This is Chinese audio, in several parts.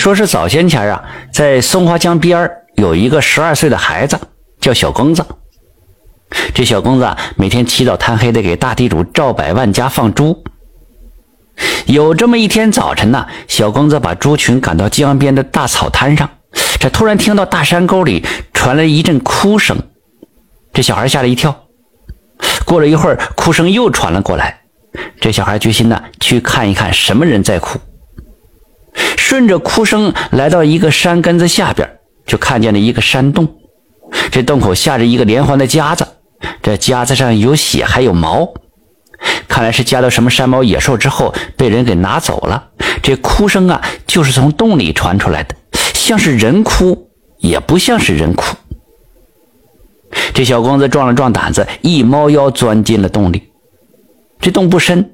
说是早先前啊，在松花江边有一个十二岁的孩子叫小公子。这小公子啊，每天起早贪黑的给大地主赵百万家放猪。有这么一天早晨呢，小公子把猪群赶到江边的大草滩上，这突然听到大山沟里传来一阵哭声，这小孩吓了一跳。过了一会儿，哭声又传了过来，这小孩决心呢去看一看什么人在哭。顺着哭声来到一个山根子下边，就看见了一个山洞，这洞口下着一个连环的夹子，这夹子上有血还有毛。看来是夹到什么山猫野兽之后被人给拿走了。这哭声啊，就是从洞里传出来的，像是人哭，也不像是人哭。这小公子壮了壮胆子，一猫腰钻进了洞里。这洞不深，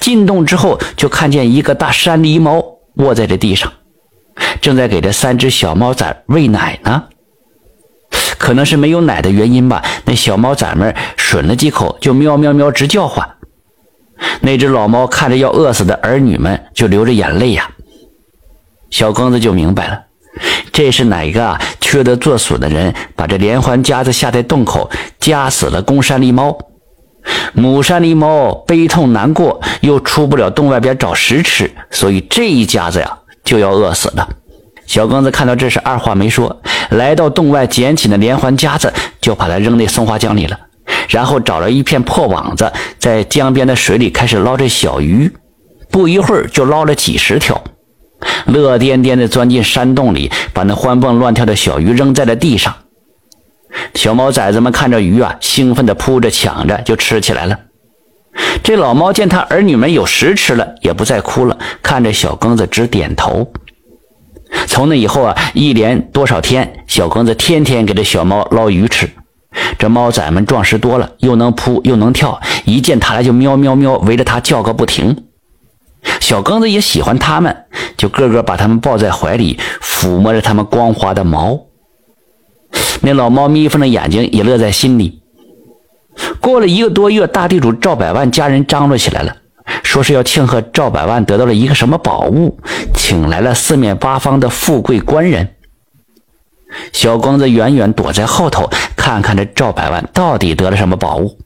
进洞之后就看见一个大山狸猫卧在这地上，正在给这三只小猫崽喂奶呢。可能是没有奶的原因吧，那小猫崽们吮了几口就喵喵喵直叫唤。那只老猫看着要饿死的儿女们，就流着眼泪呀。小公子就明白了，这是哪个啊缺德作损的人把这连环夹子下在洞口，夹死了公山狸猫。母山狸猫悲痛难过，又出不了洞外边找食吃，所以这一家子呀就要饿死了。小刚子看到这事，二话没说，来到洞外捡起那连环夹子，就把它扔那松花江里了。然后找了一片破网子，在江边的水里开始捞这小鱼，不一会儿就捞了几十条，乐颠颠地钻进山洞里，把那欢蹦乱跳的小鱼扔在了地上。小猫崽子们看着鱼啊，兴奋地扑着抢着就吃起来了。这老猫见他儿女们有食吃了，也不再哭了，看着小庚子直点头。从那以后啊，一连多少天，小庚子天天给这小猫捞鱼吃。这猫崽们壮实多了，又能扑又能跳，一见他来就喵喵喵，围着它叫个不停。小庚子也喜欢它们，就个个把它们抱在怀里，抚摸着它们光滑的毛。那老猫眯缝着眼睛也乐在心里。过了一个多月，大地主赵百万家人张罗起来了，说是要庆贺赵百万得到了一个什么宝物，请来了四面八方的富贵官人。小光子远远躲在后头，看看这赵百万到底得了什么宝物。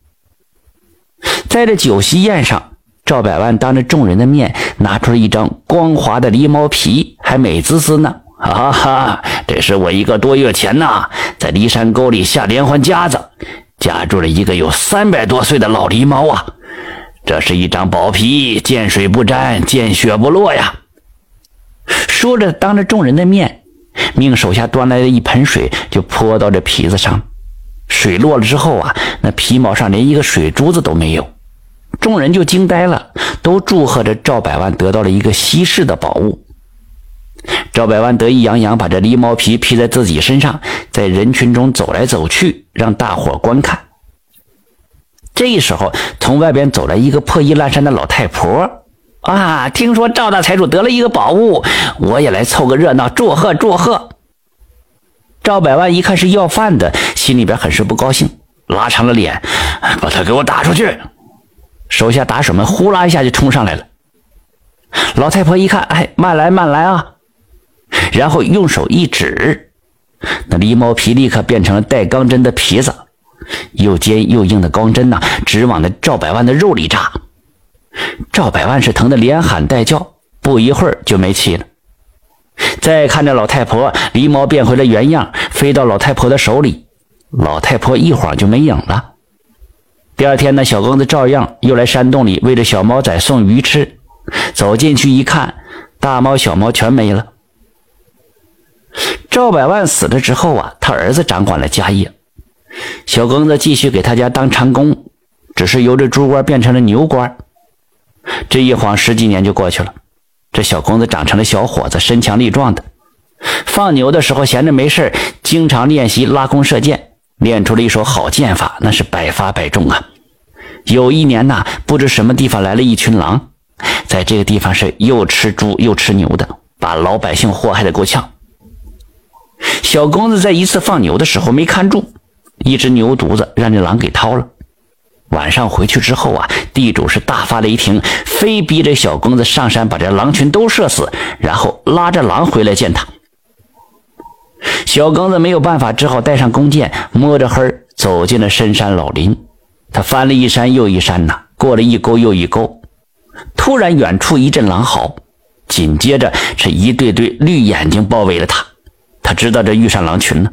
在这酒席宴上，赵百万当着众人的面拿出了一张光滑的狸猫皮，还美滋滋呢。哈哈，这是我一个多月前呐，在骊山沟里下连环夹子，夹住了一个有三百多岁的老狸猫啊！这是一张宝皮，见水不沾，见血不落呀。说着，当着众人的面。命手下端来了一盆水，就泼到这皮子上。水落了之后啊，那皮毛上连一个水珠子都没有。众人就惊呆了，都祝贺着赵百万得到了一个稀世的宝物。赵百万得意洋洋，把这狸猫皮披在自己身上，在人群中走来走去，让大伙观看。这时候，从外边走来一个破衣烂衫的老太婆。啊！听说赵大财主得了一个宝物，我也来凑个热闹，祝贺祝贺。赵百万一看是要饭的，心里边很是不高兴，拉长了脸，把他给我打出去。手下打手们呼啦一下就冲上来了。老太婆一看，哎，慢来慢来啊！然后用手一指，那狸猫皮立刻变成了带钢针的皮子，又尖又硬的钢针呐，直往那赵百万的肉里扎。赵百万是疼得连喊带叫，不一会儿就没气了。再看着老太婆，狸猫变回了原样，飞到老太婆的手里，老太婆一晃就没影了。第二天呢，小刚子照样又来山洞里喂着小猫仔送鱼吃。走进去一看，大猫小猫全没了。赵百万死了之后啊，他儿子掌管了家业，小公子继续给他家当长工，只是由这猪官变成了牛官。这一晃十几年就过去了，这小公子长成了小伙子，身强力壮的。放牛的时候闲着没事经常练习拉弓射箭，练出了一手好剑法，那是百发百中啊。有一年呐，不知什么地方来了一群狼，在这个地方是又吃猪又吃牛的，把老百姓祸害的够呛。小公子在一次放牛的时候没看住，一只牛犊子让这狼给掏了。晚上回去之后啊，地主是大发雷霆，非逼着小公子上山把这狼群都射死，然后拉着狼回来见他。小公子没有办法，只好带上弓箭，摸着黑走进了深山老林。他翻了一山又一山呐，过了一沟又一沟。突然，远处一阵狼嚎，紧接着是一对对绿眼睛包围了他。他知道这遇上狼群了，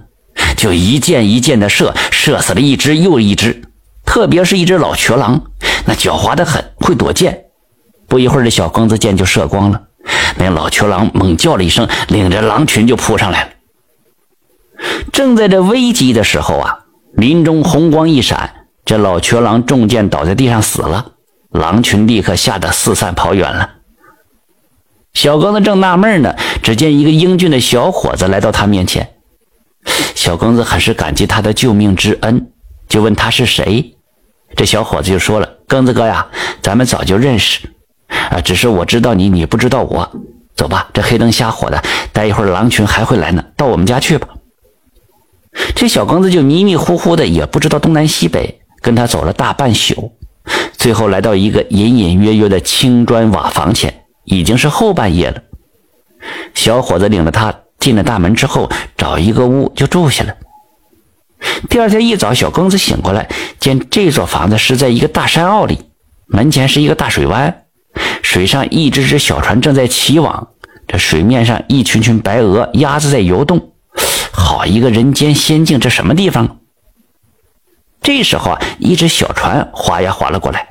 就一箭一箭的射，射死了一只又一只。特别是一只老瘸狼，那狡猾的很，会躲箭。不一会儿，这小庚子箭就射光了。那老瘸狼猛叫了一声，领着狼群就扑上来了。正在这危急的时候啊，林中红光一闪，这老瘸狼中箭倒在地上死了。狼群立刻吓得四散跑远了。小庚子正纳闷呢，只见一个英俊的小伙子来到他面前。小庚子很是感激他的救命之恩，就问他是谁。这小伙子就说了：“庚子哥呀，咱们早就认识，啊，只是我知道你，你不知道我。走吧，这黑灯瞎火的，待一会儿狼群还会来呢，到我们家去吧。”这小庚子就迷迷糊糊的，也不知道东南西北，跟他走了大半宿，最后来到一个隐隐约约的青砖瓦房前，已经是后半夜了。小伙子领着他进了大门之后，找一个屋就住下了。第二天一早，小庚子醒过来，见这座房子是在一个大山坳里，门前是一个大水湾，水上一只只小船正在起网，这水面上一群群白鹅、鸭子在游动。好一个人间仙境，这什么地方？这时候啊，一只小船划呀划了过来，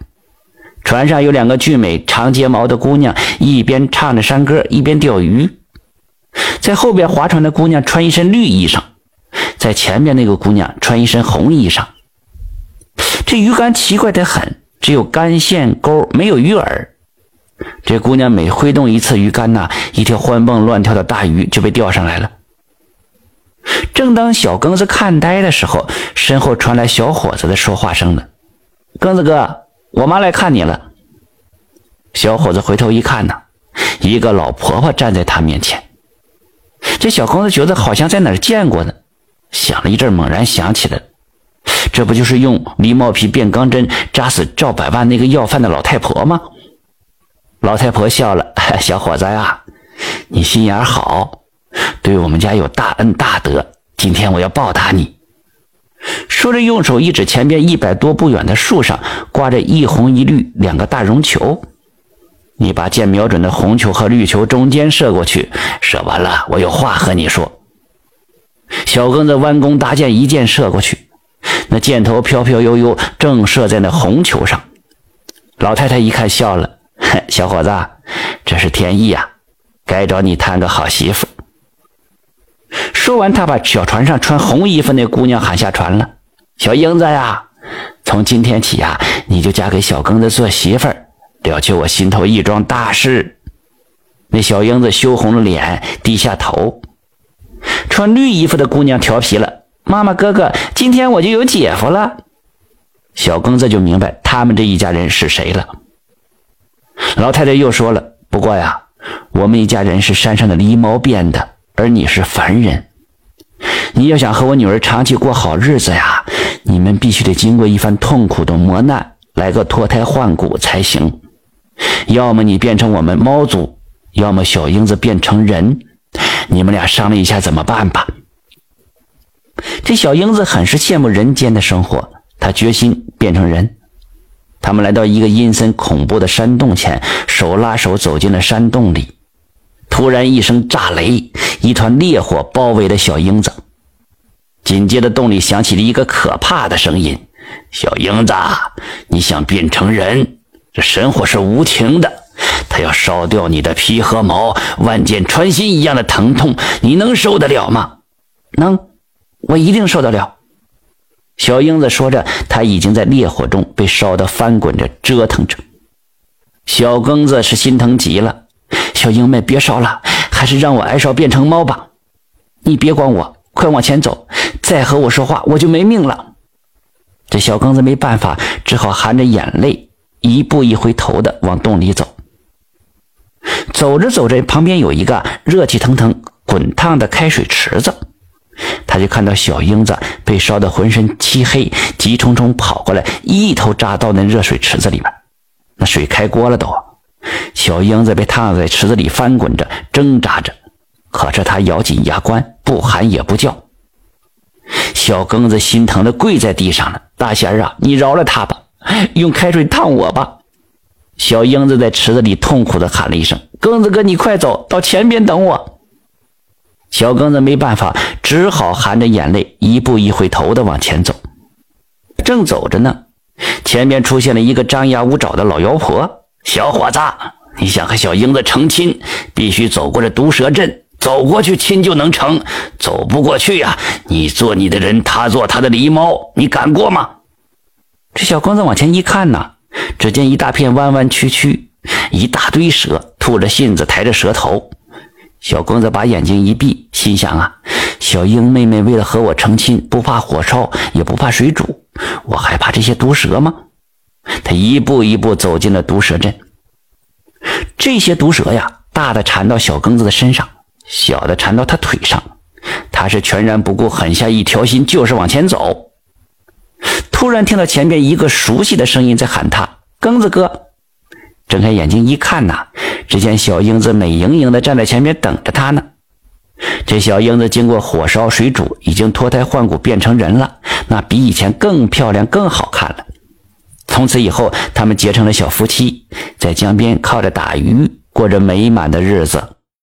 船上有两个俊美长睫毛的姑娘，一边唱着山歌，一边钓鱼。在后边划船的姑娘穿一身绿衣裳，在前面那个姑娘穿一身红衣裳。这鱼竿奇怪的很，只有竿线钩，没有鱼饵。这姑娘每挥动一次鱼竿呐，一条欢蹦乱跳的大鱼就被钓上来了。正当小庚子看呆的时候，身后传来小伙子的说话声了：“庚子哥，我妈来看你了。”小伙子回头一看呢，一个老婆婆站在他面前。这小庚子觉得好像在哪儿见过呢，想了一阵，猛然想起来这不就是用狸猫皮变钢针扎死赵百万那个要饭的老太婆吗？老太婆笑了：“ 小伙子呀，你心眼好。”对我们家有大恩大德，今天我要报答你。说着，用手一指前边一百多步远的树上挂着一红一绿两个大绒球，你把箭瞄准的红球和绿球中间射过去。射完了，我有话和你说。小庚子弯弓搭箭，一箭射过去，那箭头飘飘悠悠，正射在那红球上。老太太一看，笑了：“小伙子，这是天意呀，该找你谈个好媳妇。”说完，他把小船上穿红衣服那姑娘喊下船了。小英子呀，从今天起呀，你就嫁给小庚子做媳妇儿，了却我心头一桩大事。那小英子羞红了脸，低下头。穿绿衣服的姑娘调皮了：“妈妈，哥哥，今天我就有姐夫了。”小庚子就明白他们这一家人是谁了。老太太又说了：“不过呀，我们一家人是山上的狸猫变的。”而你是凡人，你要想和我女儿长期过好日子呀，你们必须得经过一番痛苦的磨难，来个脱胎换骨才行。要么你变成我们猫族，要么小英子变成人，你们俩商量一下怎么办吧。这小英子很是羡慕人间的生活，她决心变成人。他们来到一个阴森恐怖的山洞前，手拉手走进了山洞里。突然一声炸雷，一团烈火包围了小英子。紧接着，洞里响起了一个可怕的声音：“小英子，你想变成人？这神火是无情的，它要烧掉你的皮和毛，万箭穿心一样的疼痛，你能受得了吗？”“能，我一定受得了。”小英子说着，他已经在烈火中被烧得翻滚着，折腾着。小庚子是心疼极了。小英妹，别烧了，还是让我挨烧变成猫吧。你别管我，快往前走，再和我说话我就没命了。这小刚子没办法，只好含着眼泪，一步一回头的往洞里走。走着走着，旁边有一个热气腾腾、滚烫的开水池子，他。就看到小英子被烧得浑身漆黑，急冲冲跑过来，一头扎到那热水池子里边。那水开锅了都，小英子被烫在池子里翻滚着，挣扎着。可是他咬紧牙关，不喊也不叫。小庚子心疼的跪在地上了：“大仙儿啊，你饶了他吧，用开水烫我吧。”小英子在池子里痛苦的喊了一声：“庚子哥，你快走到前边等我。”小庚子没办法，只好含着眼泪，一步一回头的往前走。正走着呢，前面出现了一个张牙舞爪的老妖婆。小伙子，你想和小英子成亲，必须走过这毒蛇阵，走过去亲就能成。走不过去呀，你做你的人，他做他的狸猫，你敢过吗？这小公子往前一看呢。只见一大片弯弯曲曲，一大堆蛇，吐着信子，抬着蛇头。小公子把眼睛一闭，心想啊，小英妹妹为了和我成亲，不怕火烧，也不怕水煮，我还怕这些毒蛇吗？他一步一步走进了毒蛇阵。这些毒蛇呀，大的缠到小庚子的身上，小的缠到他腿上。他是全然不顾，狠下一条心，就是往前走。突然听到前边一个熟悉的声音在喊他：“庚子哥！”睁开眼睛一看呐，只见小英子美盈盈的站在前面等着他呢。这小英子经过火烧水煮，已经脱胎换骨变成人了，那比以前更漂亮、更好看了。从此以后，他们结成了小夫妻，在江边靠着打鱼，过着美满的日子。